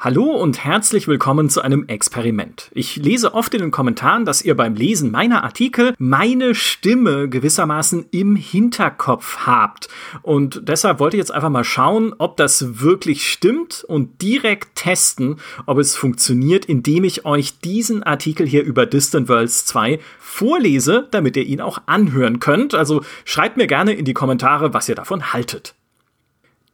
Hallo und herzlich willkommen zu einem Experiment. Ich lese oft in den Kommentaren, dass ihr beim Lesen meiner Artikel meine Stimme gewissermaßen im Hinterkopf habt. Und deshalb wollte ich jetzt einfach mal schauen, ob das wirklich stimmt und direkt testen, ob es funktioniert, indem ich euch diesen Artikel hier über Distant Worlds 2 vorlese, damit ihr ihn auch anhören könnt. Also schreibt mir gerne in die Kommentare, was ihr davon haltet.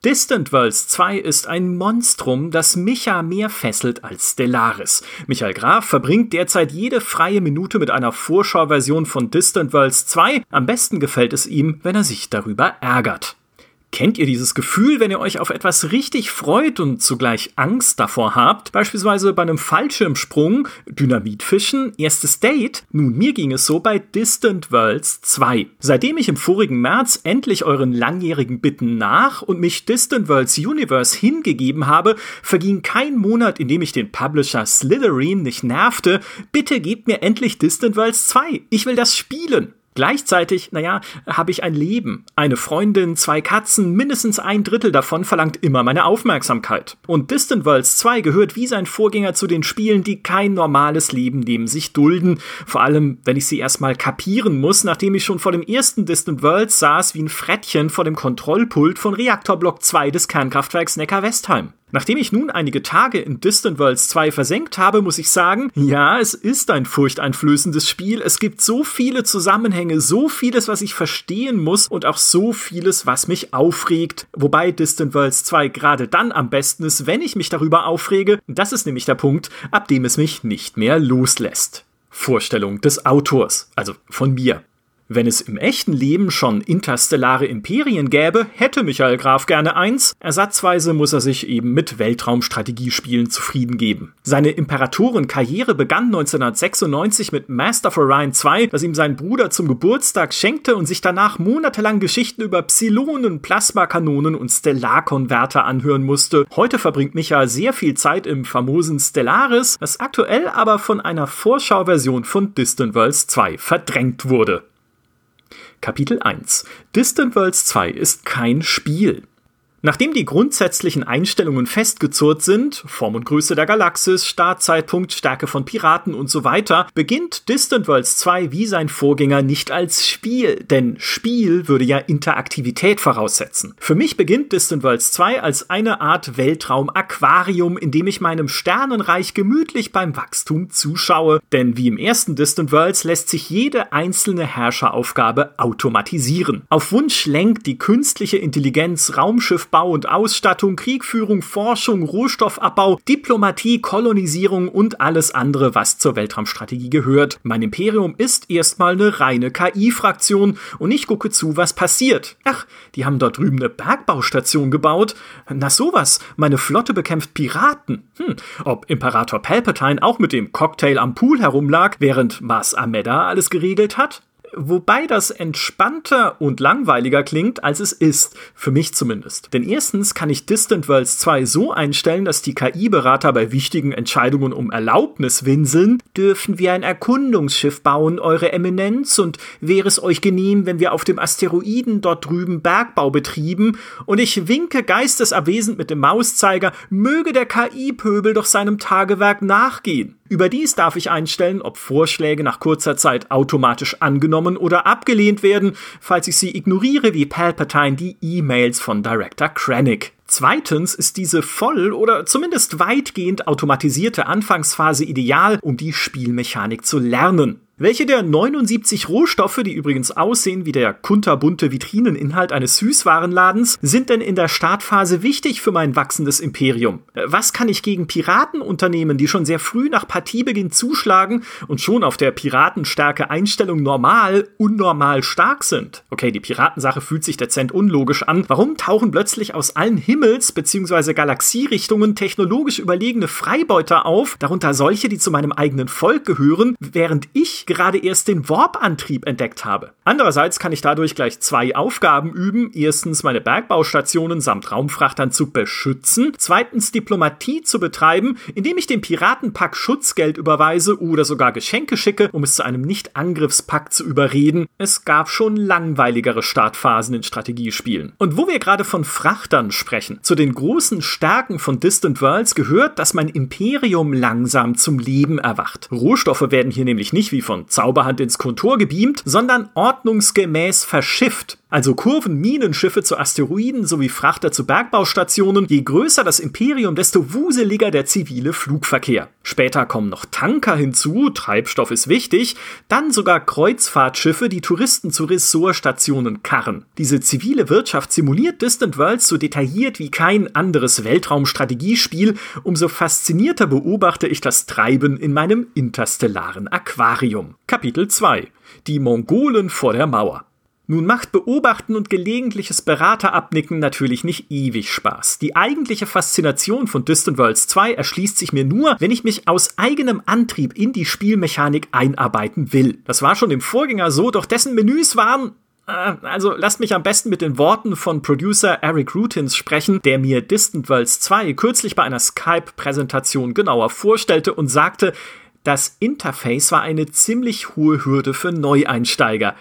Distant Worlds 2 ist ein Monstrum, das Micha mehr fesselt als Stellaris. Michael Graf verbringt derzeit jede freie Minute mit einer Vorschauversion von Distant Worlds 2. Am besten gefällt es ihm, wenn er sich darüber ärgert. Kennt ihr dieses Gefühl, wenn ihr euch auf etwas richtig freut und zugleich Angst davor habt? Beispielsweise bei einem Fallschirmsprung, Dynamitfischen, erstes Date? Nun, mir ging es so bei Distant Worlds 2. Seitdem ich im vorigen März endlich euren langjährigen Bitten nach und mich Distant Worlds Universe hingegeben habe, verging kein Monat, in dem ich den Publisher Slytherin nicht nervte. Bitte gebt mir endlich Distant Worlds 2. Ich will das spielen. Gleichzeitig, naja, habe ich ein Leben, eine Freundin, zwei Katzen, mindestens ein Drittel davon verlangt immer meine Aufmerksamkeit. Und Distant Worlds 2 gehört wie sein Vorgänger zu den Spielen, die kein normales Leben neben sich dulden, vor allem wenn ich sie erstmal kapieren muss, nachdem ich schon vor dem ersten Distant Worlds saß wie ein Frettchen vor dem Kontrollpult von Reaktorblock 2 des Kernkraftwerks Neckar-Westheim. Nachdem ich nun einige Tage in Distant Worlds 2 versenkt habe, muss ich sagen, ja, es ist ein furchteinflößendes Spiel. Es gibt so viele Zusammenhänge, so vieles, was ich verstehen muss und auch so vieles, was mich aufregt. Wobei Distant Worlds 2 gerade dann am besten ist, wenn ich mich darüber aufrege. Das ist nämlich der Punkt, ab dem es mich nicht mehr loslässt. Vorstellung des Autors, also von mir. Wenn es im echten Leben schon interstellare Imperien gäbe, hätte Michael Graf gerne eins. Ersatzweise muss er sich eben mit Weltraumstrategiespielen zufrieden geben. Seine Imperatorenkarriere begann 1996 mit Master of Orion 2, das ihm sein Bruder zum Geburtstag schenkte und sich danach monatelang Geschichten über Psilonen, Plasmakanonen und Stellarkonverter anhören musste. Heute verbringt Michael sehr viel Zeit im famosen Stellaris, das aktuell aber von einer Vorschauversion von Distant Worlds 2 verdrängt wurde. Kapitel 1 Distant Worlds 2 ist kein Spiel. Nachdem die grundsätzlichen Einstellungen festgezurrt sind, Form und Größe der Galaxis, Startzeitpunkt, Stärke von Piraten und so weiter, beginnt Distant Worlds 2 wie sein Vorgänger nicht als Spiel, denn Spiel würde ja Interaktivität voraussetzen. Für mich beginnt Distant Worlds 2 als eine Art Weltraum-Aquarium, in dem ich meinem Sternenreich gemütlich beim Wachstum zuschaue, denn wie im ersten Distant Worlds lässt sich jede einzelne Herrscheraufgabe automatisieren. Auf Wunsch lenkt die künstliche Intelligenz Raumschiff Bau und Ausstattung, Kriegführung, Forschung, Rohstoffabbau, Diplomatie, Kolonisierung und alles andere, was zur Weltraumstrategie gehört. Mein Imperium ist erstmal eine reine KI-Fraktion und ich gucke zu, was passiert. Ach, die haben dort drüben eine Bergbaustation gebaut. Na sowas, meine Flotte bekämpft Piraten. Hm, ob Imperator Palpatine auch mit dem Cocktail am Pool herumlag, während Mars Ameda alles geregelt hat? Wobei das entspannter und langweiliger klingt, als es ist, für mich zumindest. Denn erstens kann ich Distant Worlds 2 so einstellen, dass die KI-Berater bei wichtigen Entscheidungen um Erlaubnis winseln, dürfen wir ein Erkundungsschiff bauen, Eure Eminenz, und wäre es euch genehm, wenn wir auf dem Asteroiden dort drüben Bergbau betrieben, und ich winke geistesabwesend mit dem Mauszeiger, möge der KI-Pöbel doch seinem Tagewerk nachgehen. Überdies darf ich einstellen, ob Vorschläge nach kurzer Zeit automatisch angenommen oder abgelehnt werden, falls ich sie ignoriere, wie Palpatine die E-Mails von Director Krennic. Zweitens ist diese voll oder zumindest weitgehend automatisierte Anfangsphase ideal, um die Spielmechanik zu lernen. Welche der 79 Rohstoffe, die übrigens aussehen wie der kunterbunte Vitrineninhalt eines Süßwarenladens, sind denn in der Startphase wichtig für mein wachsendes Imperium? Was kann ich gegen Piraten unternehmen, die schon sehr früh nach Partiebeginn zuschlagen und schon auf der Piratenstärke Einstellung normal unnormal stark sind? Okay, die Piratensache fühlt sich dezent unlogisch an. Warum tauchen plötzlich aus allen Himmels- bzw. Galaxierichtungen technologisch überlegene Freibeuter auf, darunter solche, die zu meinem eigenen Volk gehören, während ich gerade erst den Warp-Antrieb entdeckt habe. Andererseits kann ich dadurch gleich zwei Aufgaben üben. Erstens meine Bergbaustationen samt Raumfrachtern zu beschützen. Zweitens Diplomatie zu betreiben, indem ich dem Piratenpack Schutzgeld überweise oder sogar Geschenke schicke, um es zu einem Nicht-Angriffspakt zu überreden. Es gab schon langweiligere Startphasen in Strategiespielen. Und wo wir gerade von Frachtern sprechen, zu den großen Stärken von Distant Worlds gehört, dass mein Imperium langsam zum Leben erwacht. Rohstoffe werden hier nämlich nicht wie von Zauberhand ins Kontor gebeamt, sondern ordnungsgemäß verschifft. Also Kurven, Minenschiffe zu Asteroiden sowie Frachter zu Bergbaustationen. Je größer das Imperium, desto wuseliger der zivile Flugverkehr. Später kommen noch Tanker hinzu, Treibstoff ist wichtig, dann sogar Kreuzfahrtschiffe, die Touristen zu Ressortstationen karren. Diese zivile Wirtschaft simuliert Distant Worlds so detailliert wie kein anderes Weltraumstrategiespiel, umso faszinierter beobachte ich das Treiben in meinem interstellaren Aquarium. Kapitel 2 Die Mongolen vor der Mauer nun macht Beobachten und gelegentliches Beraterabnicken natürlich nicht ewig Spaß. Die eigentliche Faszination von Distant Worlds 2 erschließt sich mir nur, wenn ich mich aus eigenem Antrieb in die Spielmechanik einarbeiten will. Das war schon im Vorgänger so, doch dessen Menüs waren äh, also lasst mich am besten mit den Worten von Producer Eric Rutins sprechen, der mir Distant Worlds 2 kürzlich bei einer Skype-Präsentation genauer vorstellte und sagte, das Interface war eine ziemlich hohe Hürde für Neueinsteiger.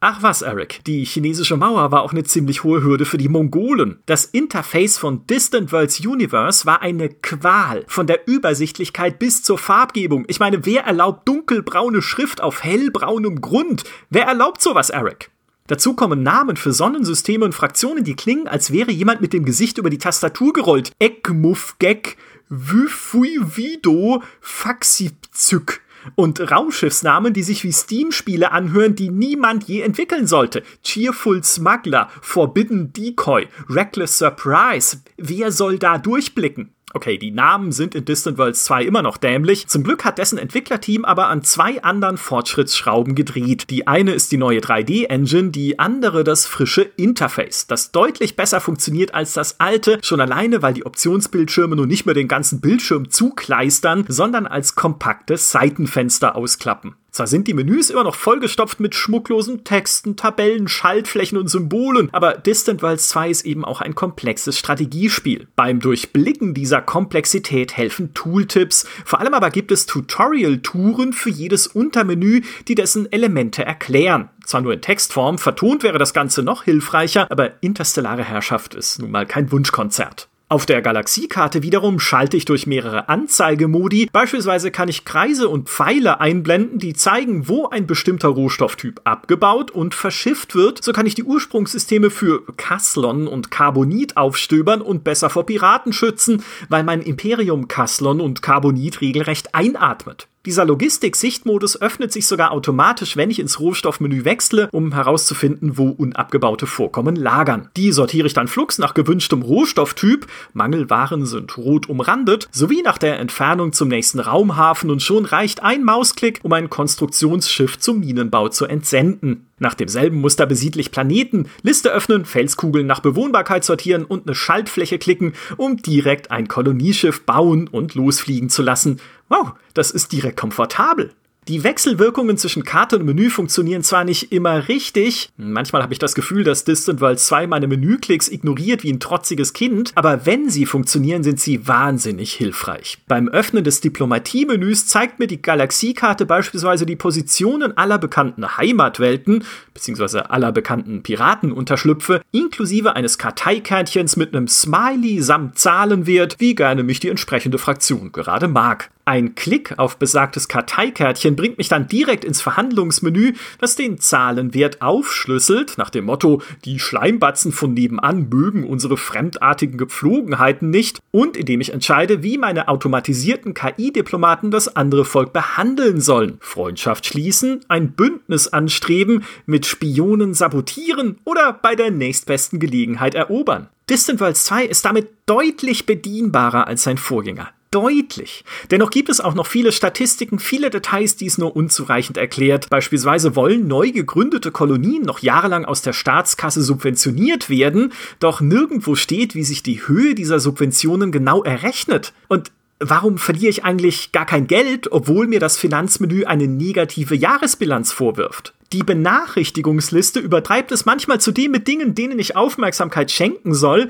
Ach was, Eric, die chinesische Mauer war auch eine ziemlich hohe Hürde für die Mongolen. Das Interface von Distant Worlds Universe war eine Qual, von der Übersichtlichkeit bis zur Farbgebung. Ich meine, wer erlaubt dunkelbraune Schrift auf hellbraunem Grund? Wer erlaubt sowas, Eric? Dazu kommen Namen für Sonnensysteme und Fraktionen, die klingen, als wäre jemand mit dem Gesicht über die Tastatur gerollt. Ekmuffgek, Wüfuivido, Faxizück und Raumschiffsnamen, die sich wie Steam-Spiele anhören, die niemand je entwickeln sollte. Cheerful Smuggler, Forbidden Decoy, Reckless Surprise. Wer soll da durchblicken? Okay, die Namen sind in Distant Worlds 2 immer noch dämlich. Zum Glück hat dessen Entwicklerteam aber an zwei anderen Fortschrittsschrauben gedreht. Die eine ist die neue 3D-Engine, die andere das frische Interface, das deutlich besser funktioniert als das alte, schon alleine, weil die Optionsbildschirme nun nicht mehr den ganzen Bildschirm zukleistern, sondern als kompakte Seitenfenster ausklappen. Zwar sind die Menüs immer noch vollgestopft mit schmucklosen Texten, Tabellen, Schaltflächen und Symbolen, aber Distant Worlds 2 ist eben auch ein komplexes Strategiespiel. Beim Durchblicken dieser Komplexität helfen Tooltips, vor allem aber gibt es Tutorial-Touren für jedes Untermenü, die dessen Elemente erklären. Zwar nur in Textform, vertont wäre das Ganze noch hilfreicher, aber interstellare Herrschaft ist nun mal kein Wunschkonzert. Auf der Galaxiekarte wiederum schalte ich durch mehrere Anzeigemodi. Beispielsweise kann ich Kreise und Pfeile einblenden, die zeigen, wo ein bestimmter Rohstofftyp abgebaut und verschifft wird. So kann ich die Ursprungssysteme für Kaslon und Carbonit aufstöbern und besser vor Piraten schützen, weil mein Imperium Kaslon und Carbonit regelrecht einatmet. Dieser Logistik-Sichtmodus öffnet sich sogar automatisch, wenn ich ins Rohstoffmenü wechsle, um herauszufinden, wo unabgebaute Vorkommen lagern. Die sortiere ich dann flugs nach gewünschtem Rohstofftyp, Mangelwaren sind rot umrandet, sowie nach der Entfernung zum nächsten Raumhafen und schon reicht ein Mausklick, um ein Konstruktionsschiff zum Minenbau zu entsenden. Nach demselben Muster besiedle ich Planeten, Liste öffnen, Felskugeln nach Bewohnbarkeit sortieren und eine Schaltfläche klicken, um direkt ein Kolonieschiff bauen und losfliegen zu lassen. Wow, das ist direkt komfortabel. Die Wechselwirkungen zwischen Karte und Menü funktionieren zwar nicht immer richtig, manchmal habe ich das Gefühl, dass Distant World 2 meine Menüklicks ignoriert wie ein trotziges Kind, aber wenn sie funktionieren, sind sie wahnsinnig hilfreich. Beim Öffnen des Diplomatie-Menüs zeigt mir die Galaxiekarte beispielsweise die Positionen aller bekannten Heimatwelten, beziehungsweise aller bekannten Piratenunterschlüpfe, inklusive eines Karteikärtchens mit einem Smiley samt Zahlenwert, wie gerne mich die entsprechende Fraktion gerade mag. Ein Klick auf besagtes Karteikärtchen bringt mich dann direkt ins Verhandlungsmenü, das den Zahlenwert aufschlüsselt, nach dem Motto, die Schleimbatzen von nebenan mögen unsere fremdartigen Gepflogenheiten nicht, und indem ich entscheide, wie meine automatisierten KI-Diplomaten das andere Volk behandeln sollen. Freundschaft schließen, ein Bündnis anstreben, mit Spionen sabotieren oder bei der nächstbesten Gelegenheit erobern. Distant Worlds 2 ist damit deutlich bedienbarer als sein Vorgänger deutlich. Dennoch gibt es auch noch viele Statistiken, viele Details, die es nur unzureichend erklärt. Beispielsweise wollen neu gegründete Kolonien noch jahrelang aus der Staatskasse subventioniert werden, doch nirgendwo steht, wie sich die Höhe dieser Subventionen genau errechnet. Und Warum verliere ich eigentlich gar kein Geld, obwohl mir das Finanzmenü eine negative Jahresbilanz vorwirft? Die Benachrichtigungsliste übertreibt es manchmal zudem mit Dingen, denen ich Aufmerksamkeit schenken soll.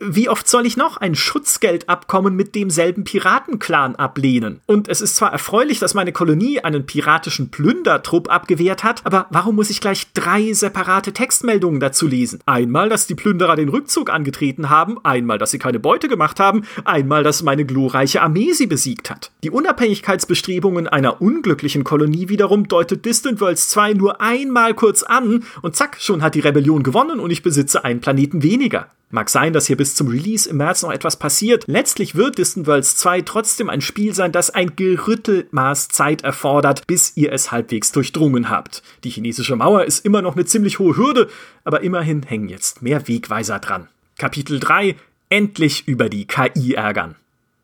Wie oft soll ich noch ein Schutzgeldabkommen mit demselben Piratenclan ablehnen? Und es ist zwar erfreulich, dass meine Kolonie einen piratischen Plündertrupp abgewehrt hat, aber warum muss ich gleich drei separate Textmeldungen dazu lesen? Einmal, dass die Plünderer den Rückzug angetreten haben, einmal, dass sie keine Beute gemacht haben, einmal, dass meine glorreiche Armee sie besiegt hat. Die Unabhängigkeitsbestrebungen einer unglücklichen Kolonie wiederum deutet Distant Worlds 2 nur einmal kurz an und zack, schon hat die Rebellion gewonnen und ich besitze einen Planeten weniger. Mag sein, dass hier bis zum Release im März noch etwas passiert. Letztlich wird Distant Worlds 2 trotzdem ein Spiel sein, das ein gerüttelt Maß Zeit erfordert, bis ihr es halbwegs durchdrungen habt. Die chinesische Mauer ist immer noch eine ziemlich hohe Hürde, aber immerhin hängen jetzt mehr Wegweiser dran. Kapitel 3 Endlich über die KI ärgern.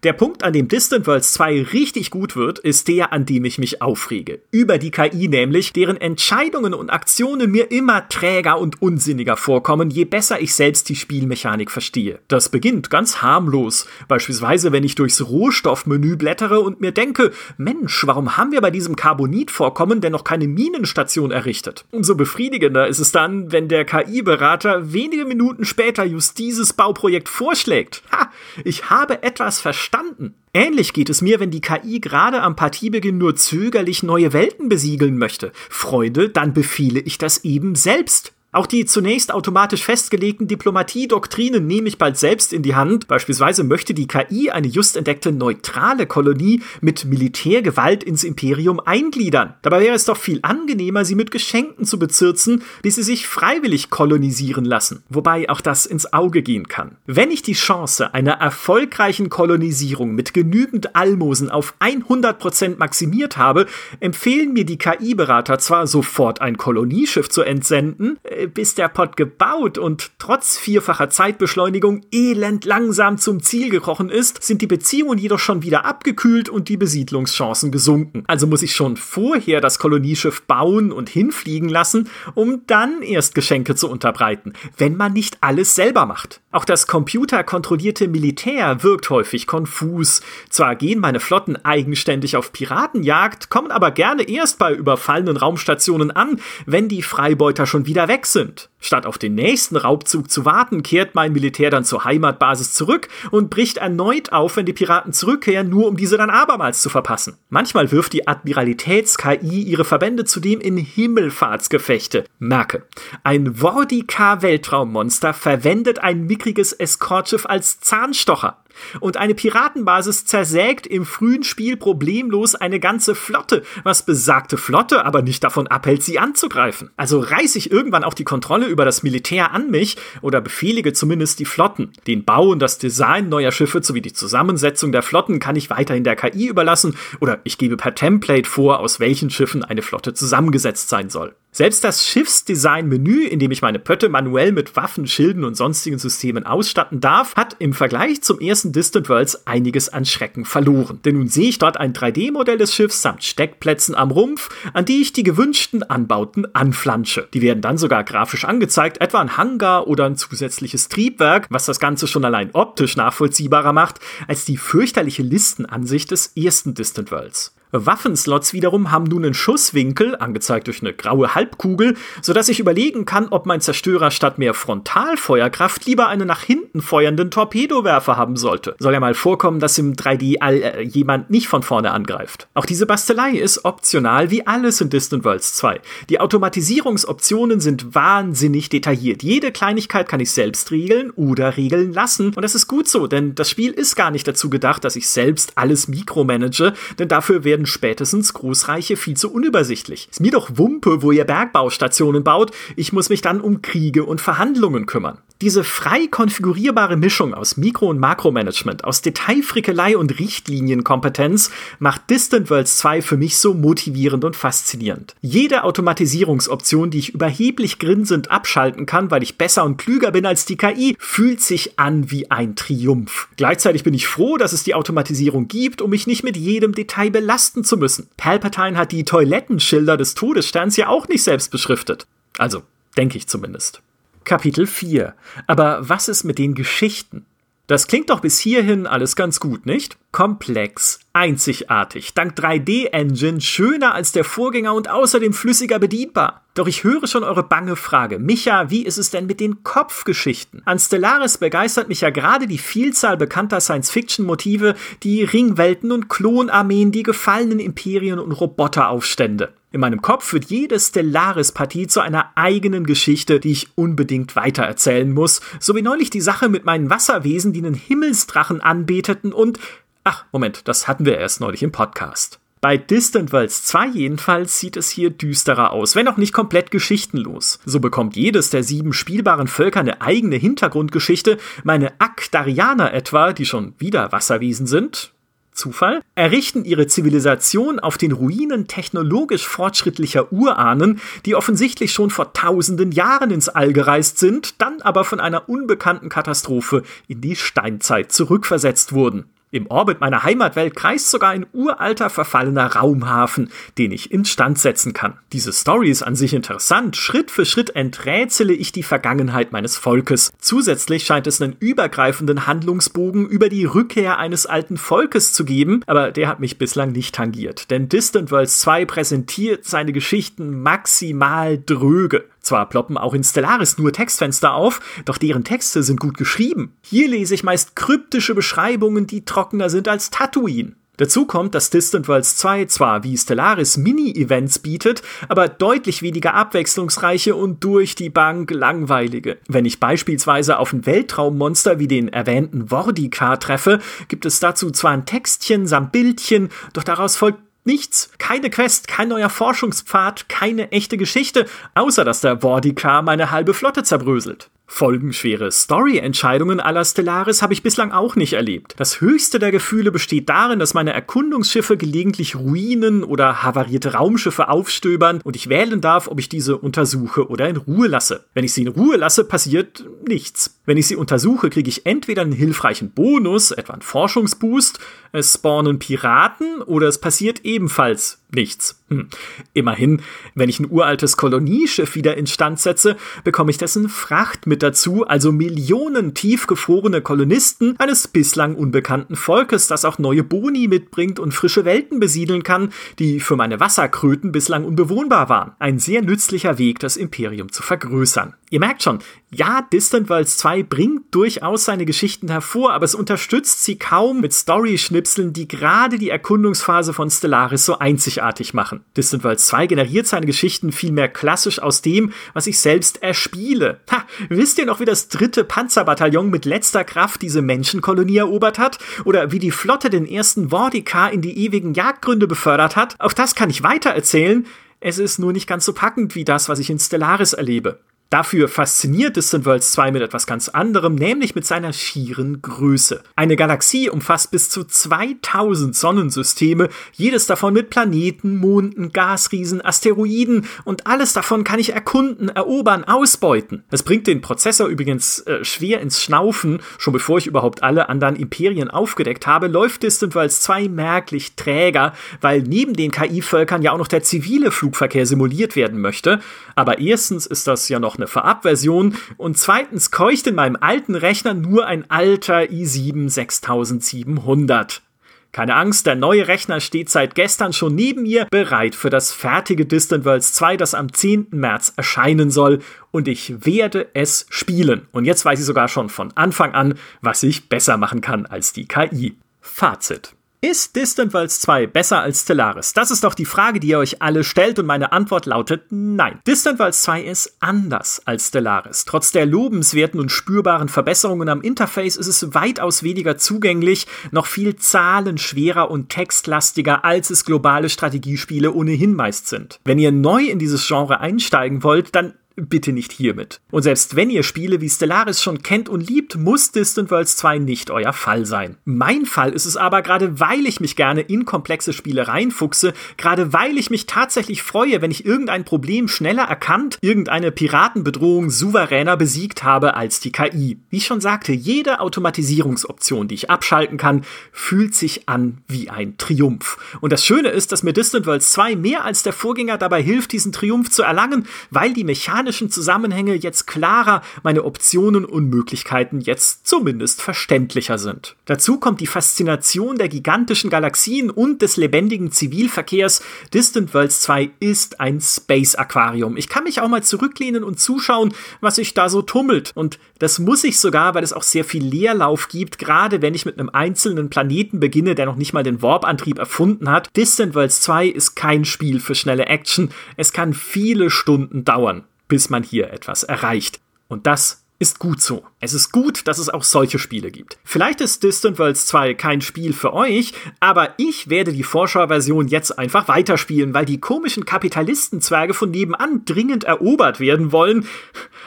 Der Punkt, an dem Distant Worlds 2 richtig gut wird, ist der, an dem ich mich aufrege. Über die KI nämlich, deren Entscheidungen und Aktionen mir immer träger und unsinniger vorkommen, je besser ich selbst die Spielmechanik verstehe. Das beginnt ganz harmlos. Beispielsweise, wenn ich durchs Rohstoffmenü blättere und mir denke, Mensch, warum haben wir bei diesem Carbonitvorkommen denn noch keine Minenstation errichtet? Umso befriedigender ist es dann, wenn der KI-Berater wenige Minuten später just dieses Bauprojekt vorschlägt. Ha, ich habe etwas verstanden verstanden. Ähnlich geht es mir, wenn die KI gerade am Partiebeginn nur zögerlich neue Welten besiegeln möchte. Freunde, dann befehle ich das eben selbst. Auch die zunächst automatisch festgelegten Diplomatiedoktrinen nehme ich bald selbst in die Hand. Beispielsweise möchte die KI eine just entdeckte neutrale Kolonie mit Militärgewalt ins Imperium eingliedern. Dabei wäre es doch viel angenehmer, sie mit Geschenken zu bezirzen, bis sie sich freiwillig kolonisieren lassen. Wobei auch das ins Auge gehen kann. Wenn ich die Chance einer erfolgreichen Kolonisierung mit genügend Almosen auf 100% maximiert habe, empfehlen mir die KI-Berater zwar sofort ein Kolonieschiff zu entsenden, bis der Pott gebaut und trotz vierfacher Zeitbeschleunigung elend langsam zum Ziel gekrochen ist, sind die Beziehungen jedoch schon wieder abgekühlt und die Besiedlungschancen gesunken. Also muss ich schon vorher das Kolonieschiff bauen und hinfliegen lassen, um dann erst Geschenke zu unterbreiten, wenn man nicht alles selber macht. Auch das computerkontrollierte Militär wirkt häufig konfus. Zwar gehen meine Flotten eigenständig auf Piratenjagd, kommen aber gerne erst bei überfallenen Raumstationen an, wenn die Freibeuter schon wieder weg sind. Statt auf den nächsten Raubzug zu warten, kehrt mein Militär dann zur Heimatbasis zurück und bricht erneut auf, wenn die Piraten zurückkehren, nur um diese dann abermals zu verpassen. Manchmal wirft die Admiralitäts-KI ihre Verbände zudem in Himmelfahrtsgefechte. Merke, ein Vordika-Weltraummonster verwendet ein mickriges Eskortschiff als Zahnstocher. Und eine Piratenbasis zersägt im frühen Spiel problemlos eine ganze Flotte, was besagte Flotte aber nicht davon abhält, sie anzugreifen. Also reiße ich irgendwann auch die Kontrolle über das Militär an mich oder befehlige zumindest die Flotten. Den Bau und das Design neuer Schiffe sowie die Zusammensetzung der Flotten kann ich weiterhin der KI überlassen oder ich gebe per Template vor, aus welchen Schiffen eine Flotte zusammengesetzt sein soll. Selbst das Schiffsdesign-Menü, in dem ich meine Pötte manuell mit Waffen, Schilden und sonstigen Systemen ausstatten darf, hat im Vergleich zum ersten Distant Worlds einiges an Schrecken verloren. Denn nun sehe ich dort ein 3D-Modell des Schiffs samt Steckplätzen am Rumpf, an die ich die gewünschten Anbauten anflansche. Die werden dann sogar grafisch angezeigt, etwa ein Hangar oder ein zusätzliches Triebwerk, was das Ganze schon allein optisch nachvollziehbarer macht, als die fürchterliche Listenansicht des ersten Distant Worlds. Waffenslots wiederum haben nun einen Schusswinkel, angezeigt durch eine graue Halbkugel, sodass ich überlegen kann, ob mein Zerstörer statt mehr Frontalfeuerkraft lieber einen nach hinten feuernden Torpedowerfer haben sollte. Soll ja mal vorkommen, dass im 3D-All äh, jemand nicht von vorne angreift. Auch diese Bastelei ist optional wie alles in Distant Worlds 2. Die Automatisierungsoptionen sind wahnsinnig detailliert. Jede Kleinigkeit kann ich selbst regeln oder regeln lassen. Und das ist gut so, denn das Spiel ist gar nicht dazu gedacht, dass ich selbst alles mikromanage, denn dafür werden werden spätestens Großreiche viel zu unübersichtlich. Ist mir doch Wumpe, wo ihr Bergbaustationen baut. Ich muss mich dann um Kriege und Verhandlungen kümmern. Diese frei konfigurierbare Mischung aus Mikro- und Makromanagement, aus Detailfrickelei und Richtlinienkompetenz macht Distant Worlds 2 für mich so motivierend und faszinierend. Jede Automatisierungsoption, die ich überheblich grinsend abschalten kann, weil ich besser und klüger bin als die KI, fühlt sich an wie ein Triumph. Gleichzeitig bin ich froh, dass es die Automatisierung gibt, um mich nicht mit jedem Detail belasten zu müssen. Palpatine hat die Toilettenschilder des Todessterns ja auch nicht selbst beschriftet. Also, denke ich zumindest. Kapitel 4. Aber was ist mit den Geschichten? Das klingt doch bis hierhin alles ganz gut, nicht? Komplex, einzigartig, dank 3D-Engine schöner als der Vorgänger und außerdem flüssiger bedienbar. Doch ich höre schon eure bange Frage. Micha, wie ist es denn mit den Kopfgeschichten? An Stellaris begeistert mich ja gerade die Vielzahl bekannter Science-Fiction-Motive, die Ringwelten und Klonarmeen, die gefallenen Imperien und Roboteraufstände. In meinem Kopf wird jede Stellaris-Partie zu einer eigenen Geschichte, die ich unbedingt weitererzählen muss, so wie neulich die Sache mit meinen Wasserwesen, die einen Himmelsdrachen anbeteten und Ach, Moment, das hatten wir erst neulich im Podcast. Bei Distant Worlds 2 jedenfalls sieht es hier düsterer aus, wenn auch nicht komplett geschichtenlos. So bekommt jedes der sieben spielbaren Völker eine eigene Hintergrundgeschichte. Meine Akdarianer etwa, die schon wieder Wasserwesen sind, Zufall, errichten ihre Zivilisation auf den Ruinen technologisch fortschrittlicher Urahnen, die offensichtlich schon vor tausenden Jahren ins All gereist sind, dann aber von einer unbekannten Katastrophe in die Steinzeit zurückversetzt wurden. Im Orbit meiner Heimatwelt kreist sogar ein uralter verfallener Raumhafen, den ich instand setzen kann. Diese Story ist an sich interessant. Schritt für Schritt enträtsele ich die Vergangenheit meines Volkes. Zusätzlich scheint es einen übergreifenden Handlungsbogen über die Rückkehr eines alten Volkes zu geben, aber der hat mich bislang nicht tangiert. Denn Distant Worlds 2 präsentiert seine Geschichten maximal dröge. Zwar ploppen auch in Stellaris nur Textfenster auf, doch deren Texte sind gut geschrieben. Hier lese ich meist kryptische Beschreibungen, die trockener sind als Tatooine. Dazu kommt, dass Distant Worlds 2 zwar wie Stellaris Mini-Events bietet, aber deutlich weniger abwechslungsreiche und durch die Bank langweilige. Wenn ich beispielsweise auf ein Weltraummonster wie den erwähnten Vordikar treffe, gibt es dazu zwar ein Textchen samt Bildchen, doch daraus folgt Nichts. Keine Quest, kein neuer Forschungspfad, keine echte Geschichte, außer dass der Vordikar meine halbe Flotte zerbröselt. Folgenschwere Story-Entscheidungen aller Stellaris habe ich bislang auch nicht erlebt. Das höchste der Gefühle besteht darin, dass meine Erkundungsschiffe gelegentlich Ruinen oder havarierte Raumschiffe aufstöbern und ich wählen darf, ob ich diese untersuche oder in Ruhe lasse. Wenn ich sie in Ruhe lasse, passiert nichts. Wenn ich sie untersuche, kriege ich entweder einen hilfreichen Bonus, etwa einen Forschungsboost, es spawnen Piraten oder es passiert ebenfalls nichts. Hm. Immerhin, wenn ich ein uraltes Kolonieschiff wieder instand setze, bekomme ich dessen Fracht mit dazu, also Millionen tiefgefrorene Kolonisten eines bislang unbekannten Volkes, das auch neue Boni mitbringt und frische Welten besiedeln kann, die für meine Wasserkröten bislang unbewohnbar waren. Ein sehr nützlicher Weg, das Imperium zu vergrößern. Ihr merkt schon, ja, Distant Worlds 2 bringt durchaus seine Geschichten hervor, aber es unterstützt sie kaum mit Story-Schnipseln, die gerade die Erkundungsphase von Stellaris so einzigartig machen. Distant Worlds 2 generiert seine Geschichten vielmehr klassisch aus dem, was ich selbst erspiele. Ha, wisst ihr noch, wie das dritte Panzerbataillon mit letzter Kraft diese Menschenkolonie erobert hat? Oder wie die Flotte den ersten Vordikar in die ewigen Jagdgründe befördert hat? Auch das kann ich weitererzählen. Es ist nur nicht ganz so packend wie das, was ich in Stellaris erlebe. Dafür fasziniert Distant Worlds 2 mit etwas ganz anderem, nämlich mit seiner schieren Größe. Eine Galaxie umfasst bis zu 2000 Sonnensysteme, jedes davon mit Planeten, Monden, Gasriesen, Asteroiden und alles davon kann ich erkunden, erobern, ausbeuten. Es bringt den Prozessor übrigens äh, schwer ins Schnaufen, schon bevor ich überhaupt alle anderen Imperien aufgedeckt habe, läuft Distant Worlds 2 merklich träger, weil neben den KI-Völkern ja auch noch der zivile Flugverkehr simuliert werden möchte. Aber erstens ist das ja noch eine Vorabversion und zweitens keucht in meinem alten Rechner nur ein alter i7 6700. Keine Angst, der neue Rechner steht seit gestern schon neben mir, bereit für das fertige Distant Worlds 2, das am 10. März erscheinen soll. Und ich werde es spielen. Und jetzt weiß ich sogar schon von Anfang an, was ich besser machen kann als die KI. Fazit. Ist Distant Worlds 2 besser als Stellaris? Das ist doch die Frage, die ihr euch alle stellt und meine Antwort lautet nein. Distant Worlds 2 ist anders als Stellaris. Trotz der lobenswerten und spürbaren Verbesserungen am Interface ist es weitaus weniger zugänglich, noch viel zahlenschwerer und textlastiger, als es globale Strategiespiele ohnehin meist sind. Wenn ihr neu in dieses Genre einsteigen wollt, dann bitte nicht hiermit. Und selbst wenn ihr Spiele wie Stellaris schon kennt und liebt, muss Distant Worlds 2 nicht euer Fall sein. Mein Fall ist es aber, gerade weil ich mich gerne in komplexe Spiele reinfuchse, gerade weil ich mich tatsächlich freue, wenn ich irgendein Problem schneller erkannt, irgendeine Piratenbedrohung souveräner besiegt habe als die KI. Wie ich schon sagte, jede Automatisierungsoption, die ich abschalten kann, fühlt sich an wie ein Triumph. Und das Schöne ist, dass mir Distant Worlds 2 mehr als der Vorgänger dabei hilft, diesen Triumph zu erlangen, weil die Mechanik mechanischen Zusammenhänge jetzt klarer, meine Optionen und Möglichkeiten jetzt zumindest verständlicher sind. Dazu kommt die Faszination der gigantischen Galaxien und des lebendigen Zivilverkehrs. Distant Worlds 2 ist ein Space Aquarium. Ich kann mich auch mal zurücklehnen und zuschauen, was sich da so tummelt. Und das muss ich sogar, weil es auch sehr viel Leerlauf gibt, gerade wenn ich mit einem einzelnen Planeten beginne, der noch nicht mal den Warp-Antrieb erfunden hat. Distant Worlds 2 ist kein Spiel für schnelle Action. Es kann viele Stunden dauern, bis man hier etwas erreicht. Und das ist gut so. Es ist gut, dass es auch solche Spiele gibt. Vielleicht ist Distant Worlds 2 kein Spiel für euch, aber ich werde die Vorschauversion jetzt einfach weiterspielen, weil die komischen Kapitalistenzwerge von nebenan dringend erobert werden wollen.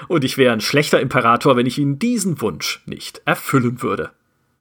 Und ich wäre ein schlechter Imperator, wenn ich ihnen diesen Wunsch nicht erfüllen würde.